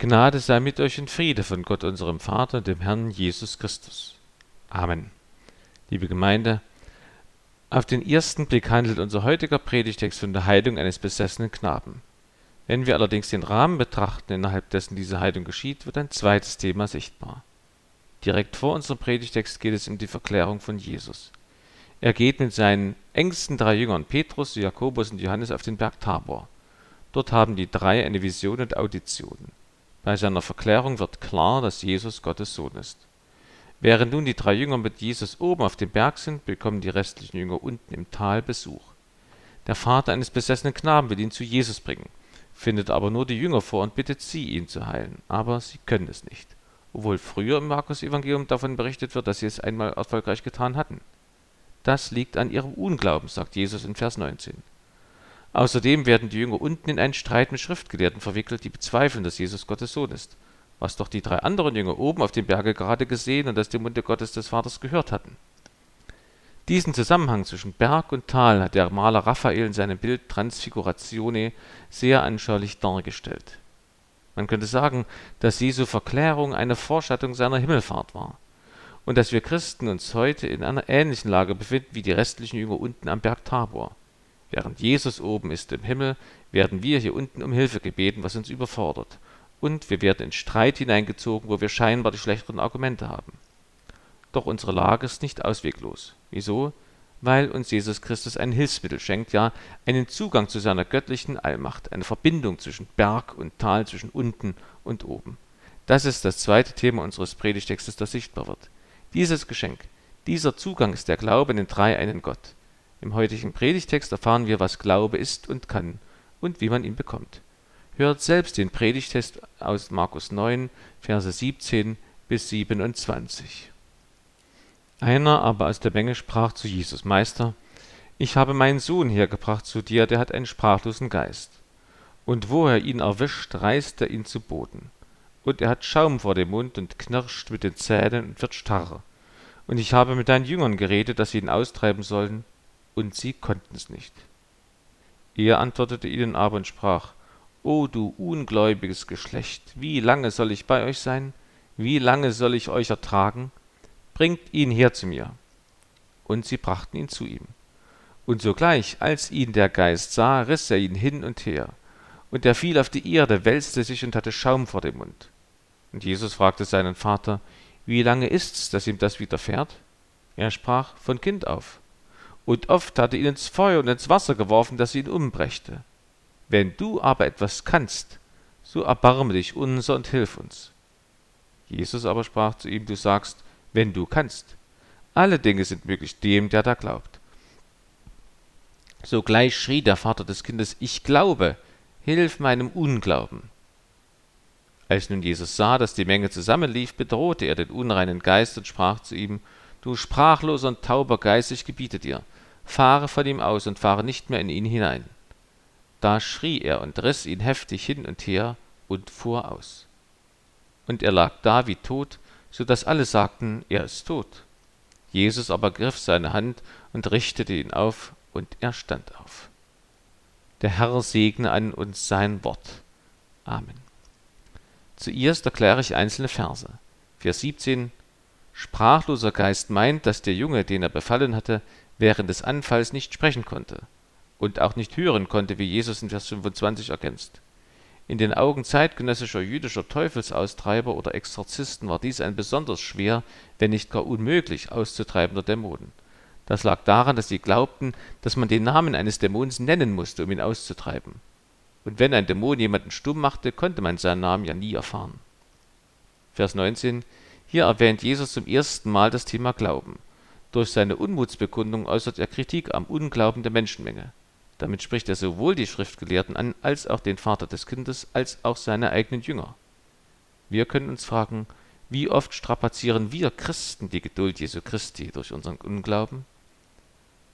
Gnade sei mit euch und Friede von Gott unserem Vater und dem Herrn Jesus Christus. Amen. Liebe Gemeinde, auf den ersten Blick handelt unser heutiger Predigtext von der Heilung eines besessenen Knaben. Wenn wir allerdings den Rahmen betrachten, innerhalb dessen diese Heilung geschieht, wird ein zweites Thema sichtbar. Direkt vor unserem Predigtext geht es um die Verklärung von Jesus. Er geht mit seinen engsten drei Jüngern Petrus, Jakobus und Johannes auf den Berg Tabor. Dort haben die drei eine Vision und Audition. Bei seiner Verklärung wird klar, dass Jesus Gottes Sohn ist. Während nun die drei Jünger mit Jesus oben auf dem Berg sind, bekommen die restlichen Jünger unten im Tal Besuch. Der Vater eines besessenen Knaben will ihn zu Jesus bringen, findet aber nur die Jünger vor und bittet sie, ihn zu heilen. Aber sie können es nicht, obwohl früher im Markus-Evangelium davon berichtet wird, dass sie es einmal erfolgreich getan hatten. Das liegt an ihrem Unglauben, sagt Jesus in Vers 19. Außerdem werden die Jünger unten in einen Streit mit Schriftgelehrten verwickelt, die bezweifeln, dass Jesus Gottes Sohn ist, was doch die drei anderen Jünger oben auf dem Berge gerade gesehen und aus dem Munde Gottes des Vaters gehört hatten. Diesen Zusammenhang zwischen Berg und Tal hat der Maler Raphael in seinem Bild Transfiguratione sehr anschaulich dargestellt. Man könnte sagen, dass Jesu Verklärung eine Vorschattung seiner Himmelfahrt war und dass wir Christen uns heute in einer ähnlichen Lage befinden wie die restlichen Jünger unten am Berg Tabor. Während Jesus oben ist im Himmel, werden wir hier unten um Hilfe gebeten, was uns überfordert. Und wir werden in Streit hineingezogen, wo wir scheinbar die schlechteren Argumente haben. Doch unsere Lage ist nicht ausweglos. Wieso? Weil uns Jesus Christus ein Hilfsmittel schenkt, ja einen Zugang zu seiner göttlichen Allmacht, eine Verbindung zwischen Berg und Tal, zwischen unten und oben. Das ist das zweite Thema unseres Predigtextes, das sichtbar wird. Dieses Geschenk, dieser Zugang ist der Glaube in den drei einen Gott. Im heutigen Predigtext erfahren wir, was Glaube ist und kann und wie man ihn bekommt. Hört selbst den Predigtest aus Markus 9, Verse 17 bis 27. Einer aber aus der Menge sprach zu Jesus, Meister, ich habe meinen Sohn hergebracht zu dir, der hat einen sprachlosen Geist. Und wo er ihn erwischt, reißt er ihn zu Boden. Und er hat Schaum vor dem Mund und knirscht mit den Zähnen und wird starr. Und ich habe mit deinen Jüngern geredet, dass sie ihn austreiben sollen, und sie konnten es nicht. Er antwortete ihnen aber und sprach, O du ungläubiges Geschlecht, wie lange soll ich bei euch sein? Wie lange soll ich euch ertragen? Bringt ihn her zu mir. Und sie brachten ihn zu ihm. Und sogleich, als ihn der Geist sah, riß er ihn hin und her. Und er fiel auf die Erde, wälzte sich und hatte Schaum vor dem Mund. Und Jesus fragte seinen Vater, Wie lange ist's, dass ihm das widerfährt? Er sprach, Von Kind auf und oft hatte ihn ins Feuer und ins Wasser geworfen, dass sie ihn umbrächte. Wenn du aber etwas kannst, so erbarme dich unser und hilf uns. Jesus aber sprach zu ihm, du sagst, wenn du kannst. Alle Dinge sind möglich dem, der da glaubt. Sogleich schrie der Vater des Kindes, ich glaube, hilf meinem Unglauben. Als nun Jesus sah, dass die Menge zusammenlief, bedrohte er den unreinen Geist und sprach zu ihm, Du sprachloser und tauber Geist, ich gebiete dir, fahre von ihm aus und fahre nicht mehr in ihn hinein. Da schrie er und riß ihn heftig hin und her und fuhr aus. Und er lag da wie tot, so dass alle sagten, er ist tot. Jesus aber griff seine Hand und richtete ihn auf, und er stand auf. Der Herr segne an uns sein Wort. Amen. Zuerst erkläre ich einzelne Verse. Vers 17 Sprachloser Geist meint, dass der Junge, den er befallen hatte, während des Anfalls nicht sprechen konnte und auch nicht hören konnte, wie Jesus in Vers 25 ergänzt. In den Augen zeitgenössischer jüdischer Teufelsaustreiber oder Exorzisten war dies ein besonders schwer, wenn nicht gar unmöglich auszutreibender Dämonen. Das lag daran, dass sie glaubten, dass man den Namen eines Dämons nennen musste, um ihn auszutreiben. Und wenn ein Dämon jemanden stumm machte, konnte man seinen Namen ja nie erfahren. Vers 19 hier erwähnt Jesus zum ersten Mal das Thema Glauben. Durch seine Unmutsbekundung äußert er Kritik am Unglauben der Menschenmenge. Damit spricht er sowohl die Schriftgelehrten an, als auch den Vater des Kindes, als auch seine eigenen Jünger. Wir können uns fragen, wie oft strapazieren wir Christen die Geduld Jesu Christi durch unseren Unglauben?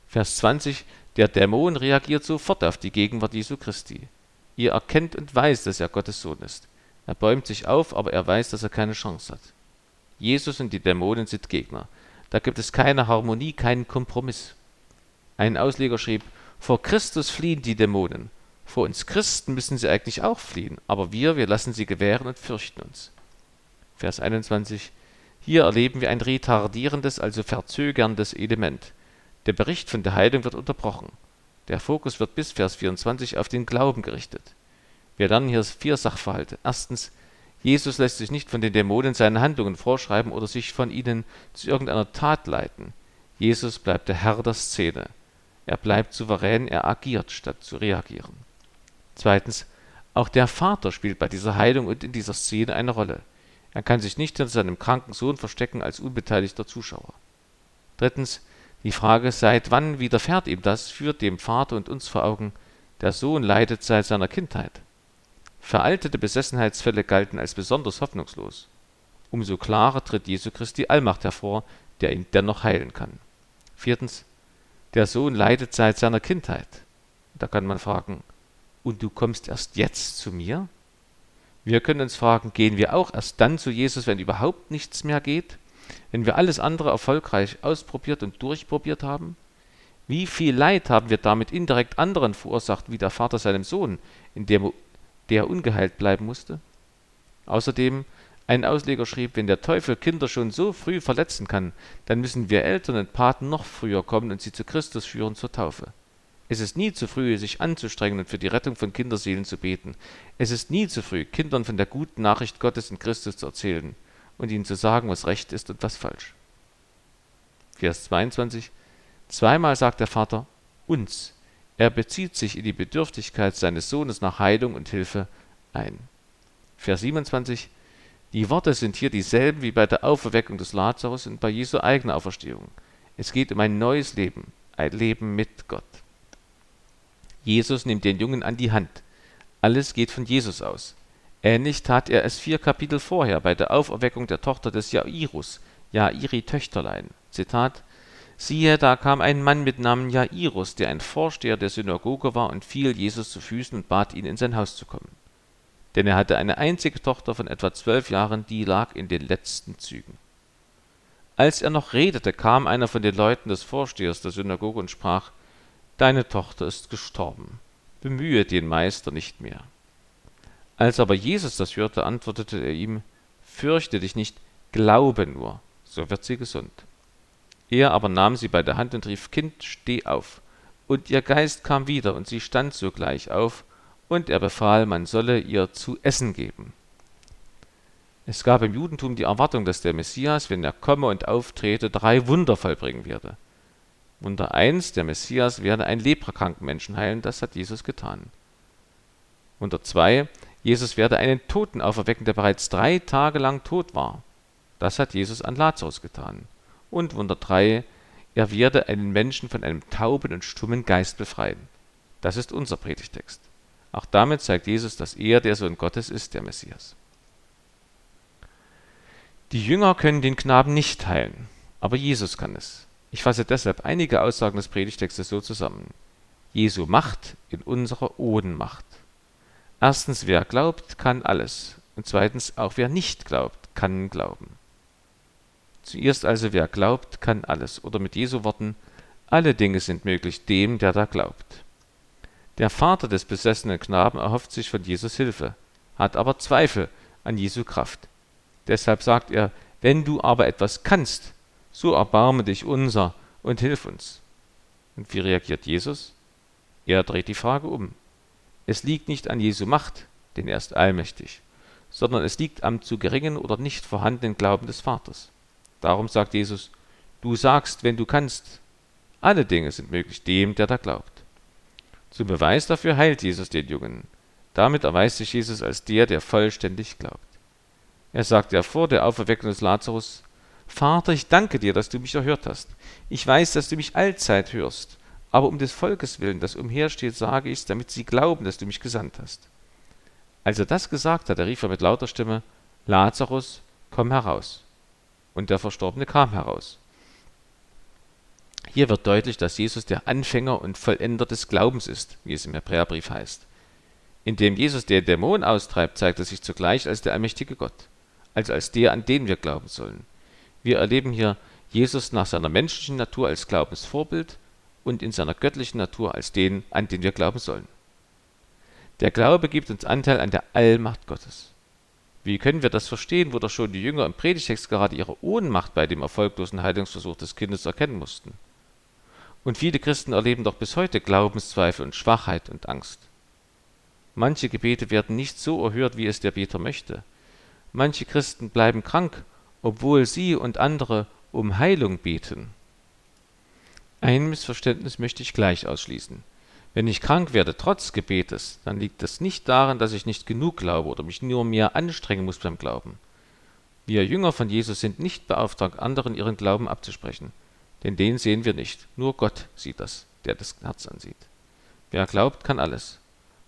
Vers 20 Der Dämon reagiert sofort auf die Gegenwart Jesu Christi. Ihr erkennt und weiß, dass er Gottes Sohn ist. Er bäumt sich auf, aber er weiß, dass er keine Chance hat. Jesus und die Dämonen sind Gegner. Da gibt es keine Harmonie, keinen Kompromiss. Ein Ausleger schrieb, vor Christus fliehen die Dämonen, Vor uns Christen müssen sie eigentlich auch fliehen, aber wir, wir lassen sie gewähren und fürchten uns. Vers 21. Hier erleben wir ein retardierendes, also verzögerndes Element. Der Bericht von der Heilung wird unterbrochen. Der Fokus wird bis Vers 24 auf den Glauben gerichtet. Wir lernen hier vier Sachverhalte. Erstens, Jesus lässt sich nicht von den Dämonen seine Handlungen vorschreiben oder sich von ihnen zu irgendeiner Tat leiten. Jesus bleibt der Herr der Szene. Er bleibt souverän, er agiert, statt zu reagieren. Zweitens, auch der Vater spielt bei dieser Heilung und in dieser Szene eine Rolle. Er kann sich nicht hinter seinem kranken Sohn verstecken als unbeteiligter Zuschauer. Drittens, die Frage, seit wann widerfährt ihm das, führt dem Vater und uns vor Augen, der Sohn leidet seit seiner Kindheit. Veraltete Besessenheitsfälle galten als besonders hoffnungslos. Umso klarer tritt Jesu Christi Allmacht hervor, der ihn dennoch heilen kann. Viertens, der Sohn leidet seit seiner Kindheit. Da kann man fragen, und du kommst erst jetzt zu mir? Wir können uns fragen, gehen wir auch erst dann zu Jesus, wenn überhaupt nichts mehr geht? Wenn wir alles andere erfolgreich ausprobiert und durchprobiert haben? Wie viel Leid haben wir damit indirekt anderen verursacht, wie der Vater seinem Sohn, indem der ungeheilt bleiben musste? Außerdem, ein Ausleger schrieb, wenn der Teufel Kinder schon so früh verletzen kann, dann müssen wir Eltern und Paten noch früher kommen und sie zu Christus führen zur Taufe. Es ist nie zu früh, sich anzustrengen und für die Rettung von Kinderseelen zu beten. Es ist nie zu früh, Kindern von der guten Nachricht Gottes in Christus zu erzählen und ihnen zu sagen, was recht ist und was falsch. Vers 22. Zweimal sagt der Vater uns. Er bezieht sich in die Bedürftigkeit seines Sohnes nach Heilung und Hilfe ein. Vers 27. Die Worte sind hier dieselben wie bei der Auferweckung des Lazarus und bei Jesu eigener Auferstehung. Es geht um ein neues Leben, ein Leben mit Gott. Jesus nimmt den Jungen an die Hand. Alles geht von Jesus aus. Ähnlich tat er es vier Kapitel vorher bei der Auferweckung der Tochter des Jairus, Jairi Töchterlein. Zitat Siehe, da kam ein Mann mit Namen Jairus, der ein Vorsteher der Synagoge war, und fiel Jesus zu Füßen und bat ihn, in sein Haus zu kommen. Denn er hatte eine einzige Tochter von etwa zwölf Jahren, die lag in den letzten Zügen. Als er noch redete, kam einer von den Leuten des Vorstehers der Synagoge und sprach Deine Tochter ist gestorben, bemühe den Meister nicht mehr. Als aber Jesus das hörte, antwortete er ihm, Fürchte dich nicht, glaube nur, so wird sie gesund. Er aber nahm sie bei der Hand und rief, Kind, steh auf. Und ihr Geist kam wieder, und sie stand sogleich auf, und er befahl, man solle ihr zu essen geben. Es gab im Judentum die Erwartung, dass der Messias, wenn er komme und auftrete, drei Wunder vollbringen werde. Wunder 1, der Messias werde einen leprakranken Menschen heilen, das hat Jesus getan. Wunder 2, Jesus werde einen Toten auferwecken, der bereits drei Tage lang tot war. Das hat Jesus an Lazarus getan. Und Wunder 3, er werde einen Menschen von einem tauben und stummen Geist befreien. Das ist unser Predigtext. Auch damit zeigt Jesus, dass er der Sohn Gottes ist, der Messias. Die Jünger können den Knaben nicht heilen, aber Jesus kann es. Ich fasse deshalb einige Aussagen des Predigtextes so zusammen. Jesu Macht in unserer Ohnmacht. Erstens, wer glaubt, kann alles. Und zweitens, auch wer nicht glaubt, kann glauben. Zuerst also, wer glaubt, kann alles. Oder mit Jesu Worten, alle Dinge sind möglich dem, der da glaubt. Der Vater des besessenen Knaben erhofft sich von Jesus Hilfe, hat aber Zweifel an Jesu Kraft. Deshalb sagt er, wenn du aber etwas kannst, so erbarme dich unser und hilf uns. Und wie reagiert Jesus? Er dreht die Frage um. Es liegt nicht an Jesu Macht, denn er ist allmächtig, sondern es liegt am zu geringen oder nicht vorhandenen Glauben des Vaters. Darum sagt Jesus, du sagst, wenn du kannst, alle Dinge sind möglich dem, der da glaubt. Zum Beweis dafür heilt Jesus den Jungen. Damit erweist sich Jesus als der, der vollständig glaubt. Er sagt ja vor der Auferweckung des Lazarus, Vater, ich danke dir, dass du mich erhört hast. Ich weiß, dass du mich allzeit hörst. Aber um des Volkes willen, das umhersteht, sage ich's, damit sie glauben, dass du mich gesandt hast. Als er das gesagt hatte, rief er mit lauter Stimme, Lazarus, komm heraus. Und der Verstorbene kam heraus. Hier wird deutlich, dass Jesus der Anfänger und Vollender des Glaubens ist, wie es im Hebräerbrief heißt. Indem Jesus den Dämon austreibt, zeigt er sich zugleich als der allmächtige Gott, also als der, an den wir glauben sollen. Wir erleben hier Jesus nach seiner menschlichen Natur als Glaubensvorbild und in seiner göttlichen Natur als den, an den wir glauben sollen. Der Glaube gibt uns Anteil an der Allmacht Gottes. Wie können wir das verstehen, wo doch schon die Jünger im Predigtext gerade ihre Ohnmacht bei dem erfolglosen Heilungsversuch des Kindes erkennen mussten? Und viele Christen erleben doch bis heute Glaubenszweifel und Schwachheit und Angst. Manche Gebete werden nicht so erhört, wie es der Beter möchte. Manche Christen bleiben krank, obwohl sie und andere um Heilung beten. Ein Missverständnis möchte ich gleich ausschließen. Wenn ich krank werde trotz Gebetes, dann liegt das nicht daran, dass ich nicht genug glaube oder mich nur mehr anstrengen muss beim Glauben. Wir Jünger von Jesus sind nicht beauftragt, anderen ihren Glauben abzusprechen, denn den sehen wir nicht. Nur Gott sieht das, der das Herz ansieht. Wer glaubt, kann alles.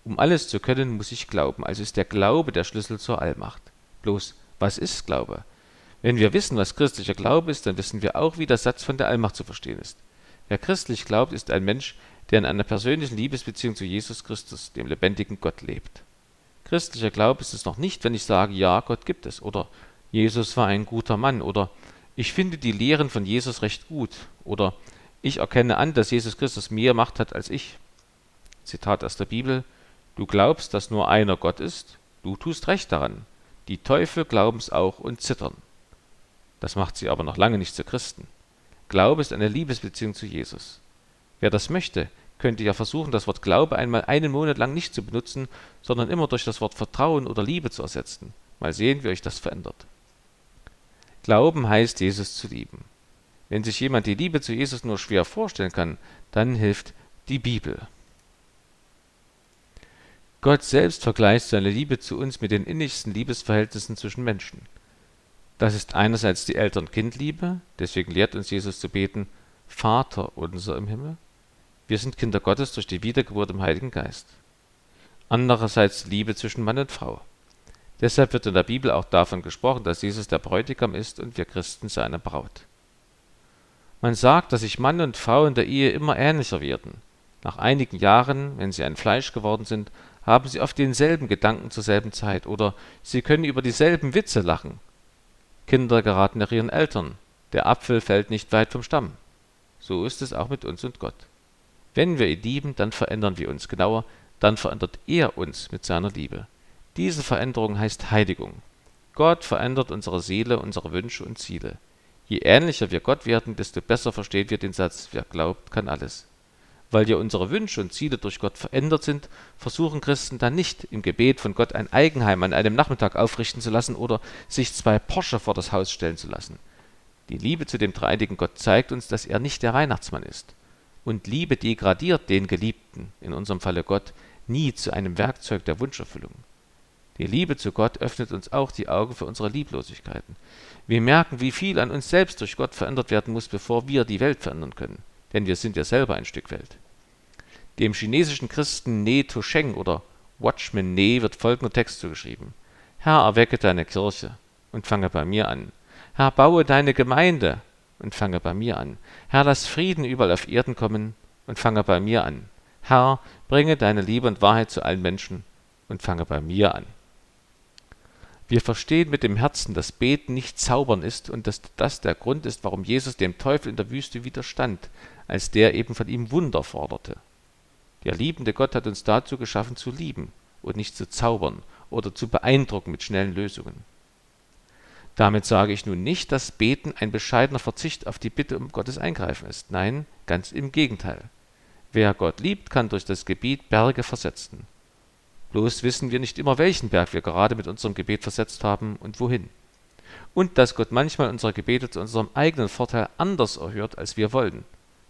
Um alles zu können, muss ich glauben, also ist der Glaube der Schlüssel zur Allmacht. Bloß, was ist Glaube? Wenn wir wissen, was christlicher Glaube ist, dann wissen wir auch, wie der Satz von der Allmacht zu verstehen ist. Wer christlich glaubt, ist ein Mensch, der in einer persönlichen Liebesbeziehung zu Jesus Christus, dem lebendigen Gott, lebt. Christlicher Glaube ist es noch nicht, wenn ich sage, ja, Gott gibt es, oder Jesus war ein guter Mann, oder ich finde die Lehren von Jesus recht gut, oder ich erkenne an, dass Jesus Christus mehr Macht hat als ich. Zitat aus der Bibel, du glaubst, dass nur einer Gott ist, du tust recht daran. Die Teufel glauben's auch und zittern. Das macht sie aber noch lange nicht zu Christen. Glaube ist eine Liebesbeziehung zu Jesus. Wer das möchte, könnte ja versuchen, das Wort Glaube einmal einen Monat lang nicht zu benutzen, sondern immer durch das Wort Vertrauen oder Liebe zu ersetzen. Mal sehen, wie euch das verändert. Glauben heißt, Jesus zu lieben. Wenn sich jemand die Liebe zu Jesus nur schwer vorstellen kann, dann hilft die Bibel. Gott selbst vergleicht seine Liebe zu uns mit den innigsten Liebesverhältnissen zwischen Menschen. Das ist einerseits die Eltern-Kind-Liebe, deswegen lehrt uns Jesus zu beten, Vater unser im Himmel. Wir sind Kinder Gottes durch die Wiedergeburt im Heiligen Geist. Andererseits Liebe zwischen Mann und Frau. Deshalb wird in der Bibel auch davon gesprochen, dass Jesus der Bräutigam ist und wir Christen seine Braut. Man sagt, dass sich Mann und Frau in der Ehe immer ähnlicher werden. Nach einigen Jahren, wenn sie ein Fleisch geworden sind, haben sie oft denselben Gedanken zur selben Zeit oder sie können über dieselben Witze lachen. Kinder geraten nach ihren Eltern. Der Apfel fällt nicht weit vom Stamm. So ist es auch mit uns und Gott. Wenn wir ihn lieben, dann verändern wir uns genauer, dann verändert er uns mit seiner Liebe. Diese Veränderung heißt Heiligung. Gott verändert unsere Seele, unsere Wünsche und Ziele. Je ähnlicher wir Gott werden, desto besser verstehen wir den Satz, wer glaubt, kann alles. Weil ja unsere Wünsche und Ziele durch Gott verändert sind, versuchen Christen dann nicht im Gebet von Gott ein Eigenheim an einem Nachmittag aufrichten zu lassen oder sich zwei Porsche vor das Haus stellen zu lassen. Die Liebe zu dem dreieinigen Gott zeigt uns, dass er nicht der Weihnachtsmann ist und Liebe degradiert den Geliebten, in unserem Falle Gott, nie zu einem Werkzeug der Wunscherfüllung. Die Liebe zu Gott öffnet uns auch die Augen für unsere Lieblosigkeiten. Wir merken, wie viel an uns selbst durch Gott verändert werden muss, bevor wir die Welt verändern können. Denn wir sind ja selber ein Stück Welt. Dem chinesischen Christen Ne Tosheng oder Watchman Ne wird folgender Text zugeschrieben. Herr, erwecke deine Kirche und fange bei mir an. Herr, baue deine Gemeinde und fange bei mir an. Herr, lass Frieden überall auf Erden kommen und fange bei mir an. Herr, bringe deine Liebe und Wahrheit zu allen Menschen und fange bei mir an. Wir verstehen mit dem Herzen, dass Beten nicht Zaubern ist und dass das der Grund ist, warum Jesus dem Teufel in der Wüste widerstand, als der eben von ihm Wunder forderte. Der liebende Gott hat uns dazu geschaffen, zu lieben und nicht zu zaubern oder zu beeindrucken mit schnellen Lösungen. Damit sage ich nun nicht, dass Beten ein bescheidener Verzicht auf die Bitte um Gottes Eingreifen ist. Nein, ganz im Gegenteil. Wer Gott liebt, kann durch das Gebet Berge versetzen. Bloß wissen wir nicht immer, welchen Berg wir gerade mit unserem Gebet versetzt haben und wohin. Und dass Gott manchmal unsere Gebete zu unserem eigenen Vorteil anders erhört, als wir wollen.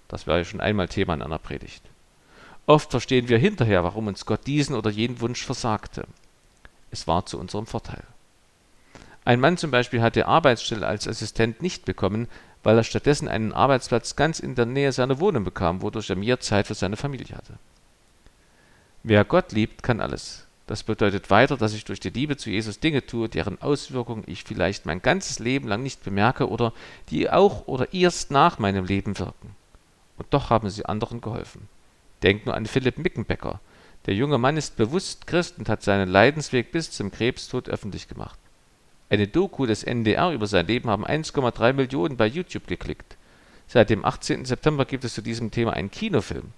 Das wäre ja schon einmal Thema in einer Predigt. Oft verstehen wir hinterher, warum uns Gott diesen oder jenen Wunsch versagte. Es war zu unserem Vorteil. Ein Mann zum Beispiel hat die Arbeitsstelle als Assistent nicht bekommen, weil er stattdessen einen Arbeitsplatz ganz in der Nähe seiner Wohnung bekam, wodurch er mehr Zeit für seine Familie hatte. Wer Gott liebt, kann alles. Das bedeutet weiter, dass ich durch die Liebe zu Jesus Dinge tue, deren Auswirkungen ich vielleicht mein ganzes Leben lang nicht bemerke oder die auch oder erst nach meinem Leben wirken. Und doch haben sie anderen geholfen. Denk nur an Philipp Mickenbecker. Der junge Mann ist bewusst Christ und hat seinen Leidensweg bis zum Krebstod öffentlich gemacht. Eine Doku des NDR über sein Leben haben 1,3 Millionen bei YouTube geklickt. Seit dem 18. September gibt es zu diesem Thema einen Kinofilm.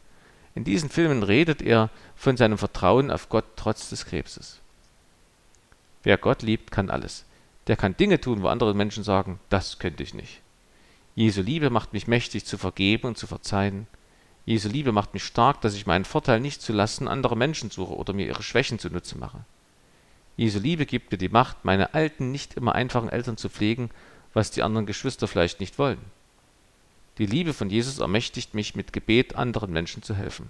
In diesen Filmen redet er von seinem Vertrauen auf Gott trotz des Krebses. Wer Gott liebt, kann alles. Der kann Dinge tun, wo andere Menschen sagen, das könnte ich nicht. Jesu Liebe macht mich mächtig zu vergeben und zu verzeihen. Jesu Liebe macht mich stark, dass ich meinen Vorteil nicht zu Lasten anderer Menschen suche oder mir ihre Schwächen zunutze mache. Jesu Liebe gibt mir die Macht, meine alten, nicht immer einfachen Eltern zu pflegen, was die anderen Geschwister vielleicht nicht wollen. Die Liebe von Jesus ermächtigt mich, mit Gebet anderen Menschen zu helfen.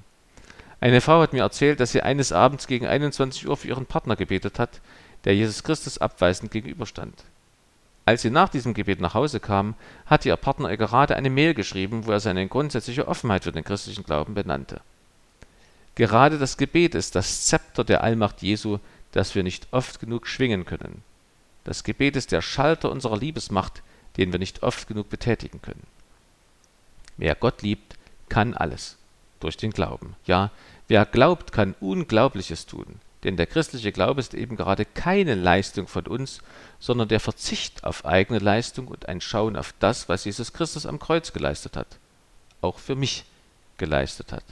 Eine Frau hat mir erzählt, dass sie eines Abends gegen 21 Uhr für ihren Partner gebetet hat, der Jesus Christus abweisend gegenüberstand. Als sie nach diesem Gebet nach Hause kam, hatte ihr Partner ihr gerade eine Mail geschrieben, wo er seine grundsätzliche Offenheit für den christlichen Glauben benannte. Gerade das Gebet ist das Zepter der Allmacht Jesu, das wir nicht oft genug schwingen können. Das Gebet ist der Schalter unserer Liebesmacht, den wir nicht oft genug betätigen können. Wer Gott liebt, kann alles durch den Glauben. Ja, wer glaubt, kann Unglaubliches tun. Denn der christliche Glaube ist eben gerade keine Leistung von uns, sondern der Verzicht auf eigene Leistung und ein Schauen auf das, was Jesus Christus am Kreuz geleistet hat, auch für mich geleistet hat.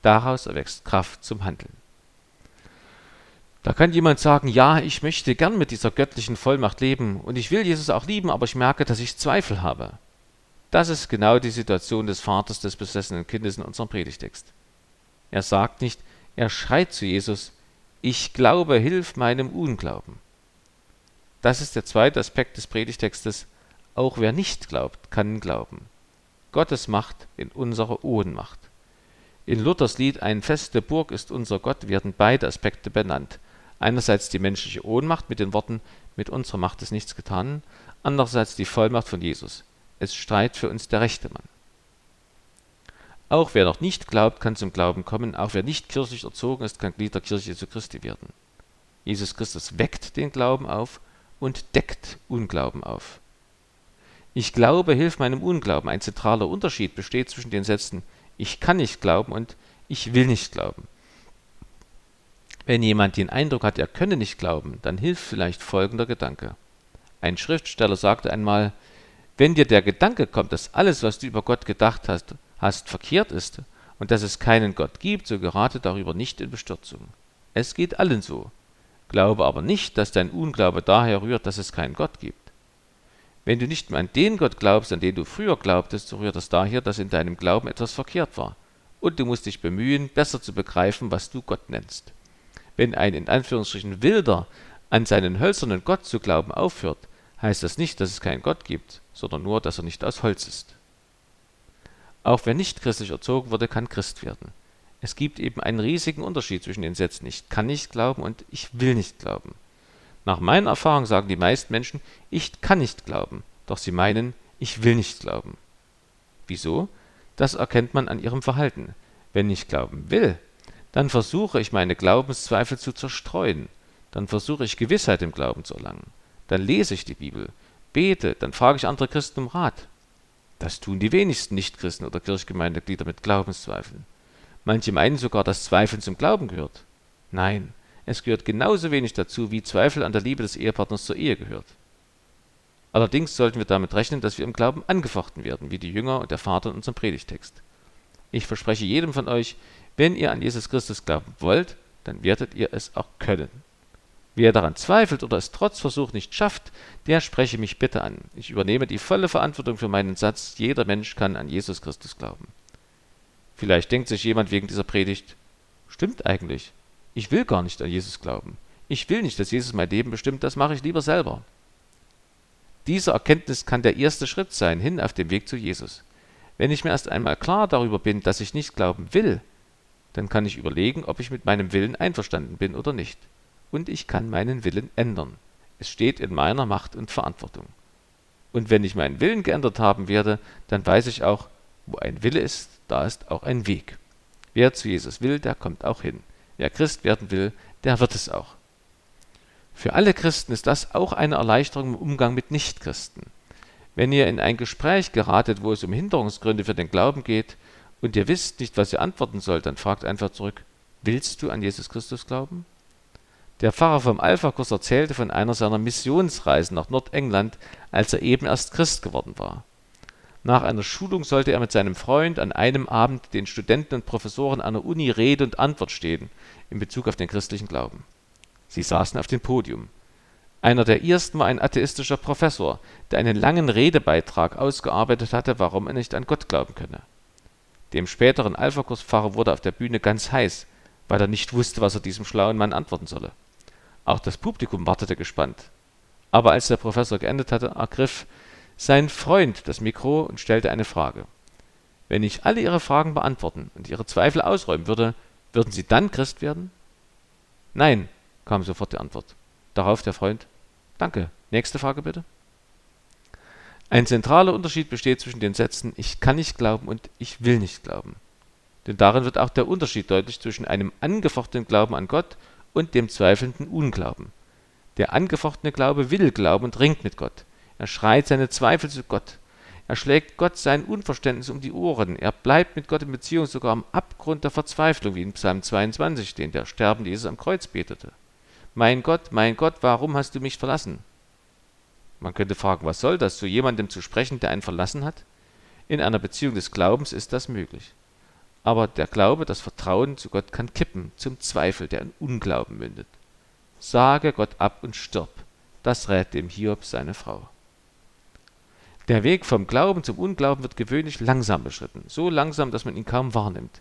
Daraus erwächst Kraft zum Handeln. Da kann jemand sagen, ja, ich möchte gern mit dieser göttlichen Vollmacht leben und ich will Jesus auch lieben, aber ich merke, dass ich Zweifel habe. Das ist genau die Situation des Vaters des besessenen Kindes in unserem Predigtext. Er sagt nicht, er schreit zu Jesus, ich glaube, hilf meinem Unglauben. Das ist der zweite Aspekt des Predigtextes. Auch wer nicht glaubt, kann glauben. Gottes Macht in unserer Ohnmacht. In Luthers Lied Ein feste Burg ist unser Gott werden beide Aspekte benannt. Einerseits die menschliche Ohnmacht mit den Worten Mit unserer Macht ist nichts getan, andererseits die Vollmacht von Jesus. Es streit für uns der rechte Mann. Auch wer noch nicht glaubt, kann zum Glauben kommen. Auch wer nicht kirchlich erzogen ist, kann Glied der Kirche Jesu Christi werden. Jesus Christus weckt den Glauben auf und deckt Unglauben auf. Ich glaube, hilf meinem Unglauben. Ein zentraler Unterschied besteht zwischen den Sätzen Ich kann nicht glauben und Ich will nicht glauben. Wenn jemand den Eindruck hat, er könne nicht glauben, dann hilft vielleicht folgender Gedanke. Ein Schriftsteller sagte einmal, wenn dir der Gedanke kommt, dass alles, was du über Gott gedacht hast, hast verkehrt ist und dass es keinen Gott gibt, so gerate darüber nicht in Bestürzung. Es geht allen so. Glaube aber nicht, dass dein Unglaube daher rührt, dass es keinen Gott gibt. Wenn du nicht mehr an den Gott glaubst, an den du früher glaubtest, so rührt es daher, dass in deinem Glauben etwas verkehrt war. Und du musst dich bemühen, besser zu begreifen, was du Gott nennst. Wenn ein in Anführungsstrichen Wilder an seinen hölzernen Gott zu glauben aufhört, heißt das nicht, dass es keinen Gott gibt, sondern nur, dass er nicht aus Holz ist. Auch wer nicht christlich erzogen wurde, kann Christ werden. Es gibt eben einen riesigen Unterschied zwischen den Sätzen ich kann nicht glauben und ich will nicht glauben. Nach meiner Erfahrung sagen die meisten Menschen, ich kann nicht glauben, doch sie meinen, ich will nicht glauben. Wieso? Das erkennt man an ihrem Verhalten. Wenn ich glauben will, dann versuche ich meine Glaubenszweifel zu zerstreuen, dann versuche ich Gewissheit im Glauben zu erlangen, dann lese ich die Bibel, bete, dann frage ich andere Christen um Rat. Das tun die wenigsten Nichtchristen oder Kirchgemeindeglieder mit Glaubenszweifeln. Manche meinen sogar, dass Zweifeln zum Glauben gehört. Nein, es gehört genauso wenig dazu, wie Zweifel an der Liebe des Ehepartners zur Ehe gehört. Allerdings sollten wir damit rechnen, dass wir im Glauben angefochten werden, wie die Jünger und der Vater in unserem Predigtext. Ich verspreche jedem von euch, wenn ihr an Jesus Christus glauben wollt, dann werdet ihr es auch können. Wer daran zweifelt oder es trotz Versuch nicht schafft, der spreche mich bitte an. Ich übernehme die volle Verantwortung für meinen Satz, jeder Mensch kann an Jesus Christus glauben. Vielleicht denkt sich jemand wegen dieser Predigt, stimmt eigentlich, ich will gar nicht an Jesus glauben. Ich will nicht, dass Jesus mein Leben bestimmt, das mache ich lieber selber. Diese Erkenntnis kann der erste Schritt sein, hin auf dem Weg zu Jesus. Wenn ich mir erst einmal klar darüber bin, dass ich nicht glauben will, dann kann ich überlegen, ob ich mit meinem Willen einverstanden bin oder nicht. Und ich kann meinen Willen ändern. Es steht in meiner Macht und Verantwortung. Und wenn ich meinen Willen geändert haben werde, dann weiß ich auch, wo ein Wille ist, da ist auch ein Weg. Wer zu Jesus will, der kommt auch hin. Wer Christ werden will, der wird es auch. Für alle Christen ist das auch eine Erleichterung im Umgang mit Nichtchristen. Wenn ihr in ein Gespräch geratet, wo es um Hinderungsgründe für den Glauben geht, und ihr wisst nicht, was ihr antworten sollt, dann fragt einfach zurück, willst du an Jesus Christus glauben? Der Pfarrer vom Alpha-Kurs erzählte von einer seiner Missionsreisen nach Nordengland, als er eben erst Christ geworden war. Nach einer Schulung sollte er mit seinem Freund an einem Abend den Studenten und Professoren einer Uni Rede und Antwort stehen in Bezug auf den christlichen Glauben. Sie saßen auf dem Podium. Einer der ersten war ein atheistischer Professor, der einen langen Redebeitrag ausgearbeitet hatte, warum er nicht an Gott glauben könne. Dem späteren Alpha-Kurs-Pfarrer wurde auf der Bühne ganz heiß, weil er nicht wusste, was er diesem schlauen Mann antworten solle. Auch das Publikum wartete gespannt. Aber als der Professor geendet hatte, ergriff sein Freund das Mikro und stellte eine Frage. Wenn ich alle Ihre Fragen beantworten und Ihre Zweifel ausräumen würde, würden Sie dann Christ werden? Nein, kam sofort die Antwort. Darauf der Freund: Danke. Nächste Frage bitte. Ein zentraler Unterschied besteht zwischen den Sätzen Ich kann nicht glauben und Ich will nicht glauben. Denn darin wird auch der Unterschied deutlich zwischen einem angefochtenen Glauben an Gott und dem zweifelnden Unglauben. Der angefochtene Glaube will glauben und ringt mit Gott. Er schreit seine Zweifel zu Gott. Er schlägt Gott sein Unverständnis um die Ohren. Er bleibt mit Gott in Beziehung sogar am Abgrund der Verzweiflung, wie in Psalm 22, den der sterbende Jesus am Kreuz betete. Mein Gott, mein Gott, warum hast du mich verlassen? Man könnte fragen, was soll das, zu jemandem zu sprechen, der einen verlassen hat? In einer Beziehung des Glaubens ist das möglich. Aber der Glaube, das Vertrauen zu Gott kann kippen zum Zweifel, der in Unglauben mündet. Sage Gott ab und stirb. Das rät dem Hiob seine Frau. Der Weg vom Glauben zum Unglauben wird gewöhnlich langsam beschritten, so langsam, dass man ihn kaum wahrnimmt.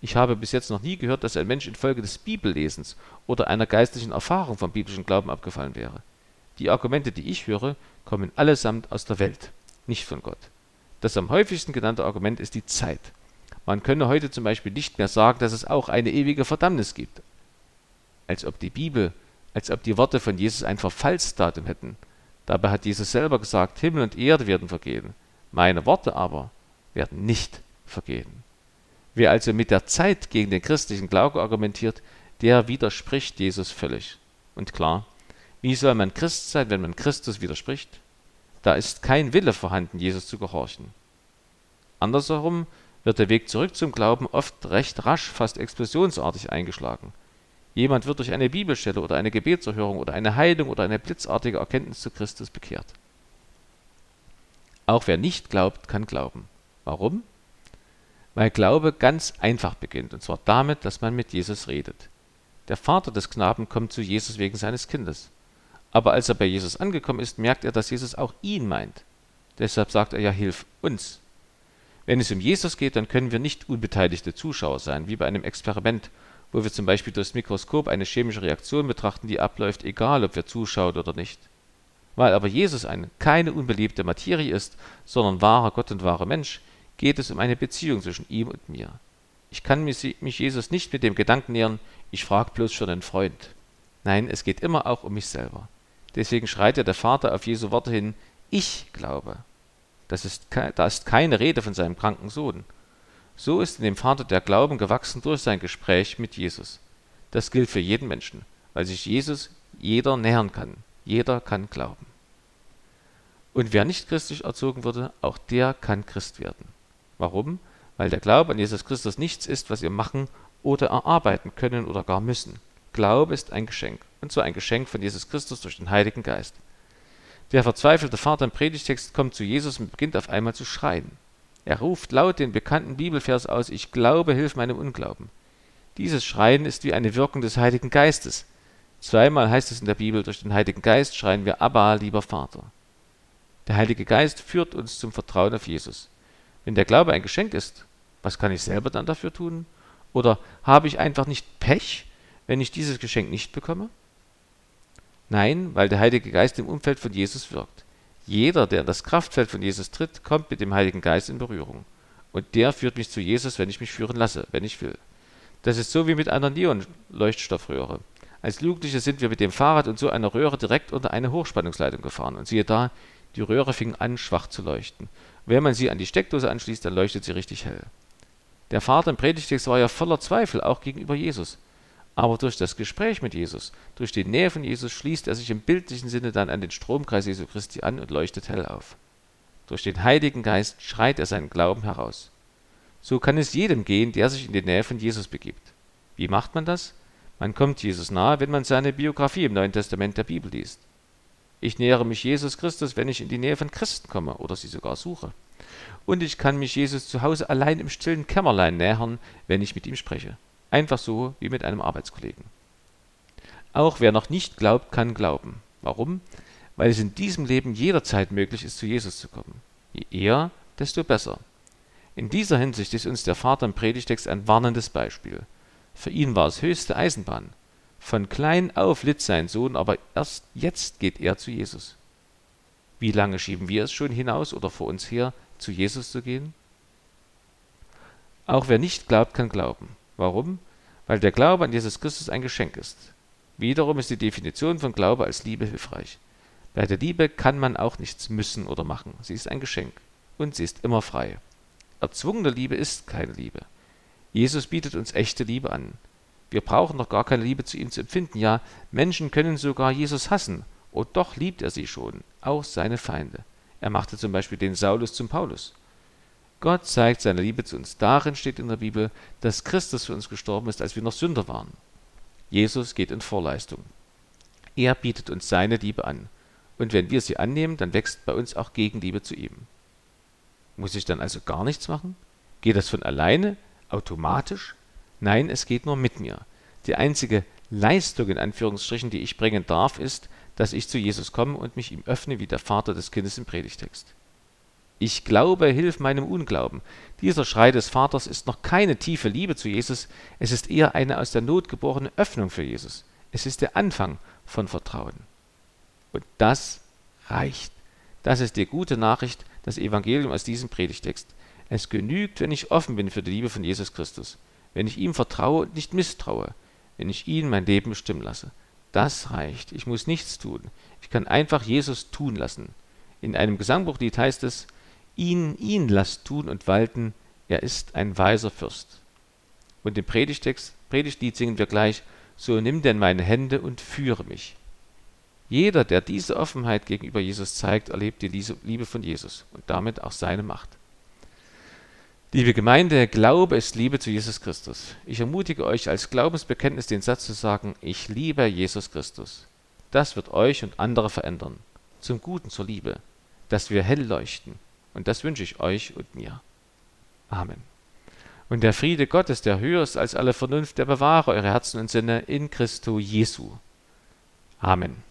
Ich habe bis jetzt noch nie gehört, dass ein Mensch infolge des Bibellesens oder einer geistlichen Erfahrung vom biblischen Glauben abgefallen wäre. Die Argumente, die ich höre, kommen allesamt aus der Welt, nicht von Gott. Das am häufigsten genannte Argument ist die Zeit. Man könne heute zum Beispiel nicht mehr sagen, dass es auch eine ewige Verdammnis gibt. Als ob die Bibel, als ob die Worte von Jesus ein Verfallsdatum hätten. Dabei hat Jesus selber gesagt, Himmel und Erde werden vergehen. Meine Worte aber werden nicht vergehen. Wer also mit der Zeit gegen den christlichen Glauben argumentiert, der widerspricht Jesus völlig. Und klar, wie soll man Christ sein, wenn man Christus widerspricht? Da ist kein Wille vorhanden, Jesus zu gehorchen. Andersherum wird der Weg zurück zum Glauben oft recht rasch, fast explosionsartig eingeschlagen. Jemand wird durch eine Bibelstelle oder eine Gebetserhörung oder eine Heilung oder eine blitzartige Erkenntnis zu Christus bekehrt. Auch wer nicht glaubt, kann glauben. Warum? weil Glaube ganz einfach beginnt, und zwar damit, dass man mit Jesus redet. Der Vater des Knaben kommt zu Jesus wegen seines Kindes. Aber als er bei Jesus angekommen ist, merkt er, dass Jesus auch ihn meint. Deshalb sagt er ja, hilf uns. Wenn es um Jesus geht, dann können wir nicht unbeteiligte Zuschauer sein, wie bei einem Experiment, wo wir zum Beispiel durchs Mikroskop eine chemische Reaktion betrachten, die abläuft, egal ob wir zuschauen oder nicht. Weil aber Jesus eine keine unbeliebte Materie ist, sondern wahrer Gott und wahrer Mensch, geht es um eine Beziehung zwischen ihm und mir. Ich kann mich Jesus nicht mit dem Gedanken nähern, ich frage bloß für einen Freund. Nein, es geht immer auch um mich selber. Deswegen schreit ja der Vater auf Jesu Worte hin, ich glaube. Das ist, da ist keine Rede von seinem kranken Sohn. So ist in dem Vater der Glauben gewachsen durch sein Gespräch mit Jesus. Das gilt für jeden Menschen, weil sich Jesus jeder nähern kann. Jeder kann glauben. Und wer nicht christlich erzogen wurde, auch der kann Christ werden. Warum? Weil der Glaube an Jesus Christus nichts ist, was wir machen oder erarbeiten können oder gar müssen. Glaube ist ein Geschenk, und zwar ein Geschenk von Jesus Christus durch den Heiligen Geist. Der verzweifelte Vater im Predigtext kommt zu Jesus und beginnt auf einmal zu schreien. Er ruft laut den bekannten Bibelvers aus, ich glaube, hilf meinem Unglauben. Dieses Schreien ist wie eine Wirkung des Heiligen Geistes. Zweimal heißt es in der Bibel, durch den Heiligen Geist schreien wir Abba, lieber Vater. Der Heilige Geist führt uns zum Vertrauen auf Jesus. Wenn der Glaube ein Geschenk ist, was kann ich selber dann dafür tun? Oder habe ich einfach nicht Pech, wenn ich dieses Geschenk nicht bekomme? Nein, weil der Heilige Geist im Umfeld von Jesus wirkt. Jeder, der in das Kraftfeld von Jesus tritt, kommt mit dem Heiligen Geist in Berührung. Und der führt mich zu Jesus, wenn ich mich führen lasse, wenn ich will. Das ist so wie mit einer Neon-Leuchtstoffröhre. Als Jugendliche sind wir mit dem Fahrrad und so einer Röhre direkt unter eine Hochspannungsleitung gefahren. Und siehe da, die Röhre fing an, schwach zu leuchten. Wenn man sie an die Steckdose anschließt, dann leuchtet sie richtig hell. Der Vater im Predigtext war ja voller Zweifel, auch gegenüber Jesus. Aber durch das Gespräch mit Jesus, durch die Nähe von Jesus, schließt er sich im bildlichen Sinne dann an den Stromkreis Jesu Christi an und leuchtet hell auf. Durch den Heiligen Geist schreit er seinen Glauben heraus. So kann es jedem gehen, der sich in die Nähe von Jesus begibt. Wie macht man das? Man kommt Jesus nahe, wenn man seine Biografie im Neuen Testament der Bibel liest. Ich nähere mich Jesus Christus, wenn ich in die Nähe von Christen komme oder sie sogar suche. Und ich kann mich Jesus zu Hause allein im stillen Kämmerlein nähern, wenn ich mit ihm spreche. Einfach so wie mit einem Arbeitskollegen. Auch wer noch nicht glaubt, kann glauben. Warum? Weil es in diesem Leben jederzeit möglich ist, zu Jesus zu kommen. Je eher, desto besser. In dieser Hinsicht ist uns der Vater im Predigtext ein warnendes Beispiel. Für ihn war es höchste Eisenbahn. Von klein auf litt sein Sohn, aber erst jetzt geht er zu Jesus. Wie lange schieben wir es schon hinaus oder vor uns her, zu Jesus zu gehen? Auch wer nicht glaubt, kann glauben. Warum? Weil der Glaube an Jesus Christus ein Geschenk ist. Wiederum ist die Definition von Glaube als Liebe hilfreich. Bei der Liebe kann man auch nichts müssen oder machen. Sie ist ein Geschenk und sie ist immer frei. Erzwungene Liebe ist keine Liebe. Jesus bietet uns echte Liebe an. Wir brauchen noch gar keine Liebe zu ihm zu empfinden. Ja, Menschen können sogar Jesus hassen. Und doch liebt er sie schon, auch seine Feinde. Er machte zum Beispiel den Saulus zum Paulus. Gott zeigt seine Liebe zu uns. Darin steht in der Bibel, dass Christus für uns gestorben ist, als wir noch Sünder waren. Jesus geht in Vorleistung. Er bietet uns seine Liebe an. Und wenn wir sie annehmen, dann wächst bei uns auch Gegenliebe zu ihm. Muss ich dann also gar nichts machen? Geht das von alleine? Automatisch? Nein, es geht nur mit mir. Die einzige Leistung in Anführungsstrichen, die ich bringen darf, ist, dass ich zu Jesus komme und mich ihm öffne wie der Vater des Kindes im Predigtext. Ich glaube, hilf meinem Unglauben. Dieser Schrei des Vaters ist noch keine tiefe Liebe zu Jesus, es ist eher eine aus der Not geborene Öffnung für Jesus. Es ist der Anfang von Vertrauen. Und das reicht. Das ist die gute Nachricht, das Evangelium aus diesem Predigtext. Es genügt, wenn ich offen bin für die Liebe von Jesus Christus, wenn ich ihm vertraue und nicht misstraue, wenn ich ihn mein Leben bestimmen lasse. Das reicht. Ich muss nichts tun. Ich kann einfach Jesus tun lassen. In einem Gesangbuchlied heißt es, ihn, ihn lasst tun und walten, er ist ein weiser Fürst. Und im Predigtext, Predigtlied singen wir gleich, so nimm denn meine Hände und führe mich. Jeder, der diese Offenheit gegenüber Jesus zeigt, erlebt die Liebe von Jesus und damit auch seine Macht. Liebe Gemeinde, Glaube ist Liebe zu Jesus Christus. Ich ermutige euch als Glaubensbekenntnis den Satz zu sagen, ich liebe Jesus Christus. Das wird euch und andere verändern. Zum Guten, zur Liebe. Dass wir hell leuchten. Und das wünsche ich euch und mir. Amen. Und der Friede Gottes, der höher ist als alle Vernunft, der bewahre eure Herzen und Sinne in Christo Jesu. Amen.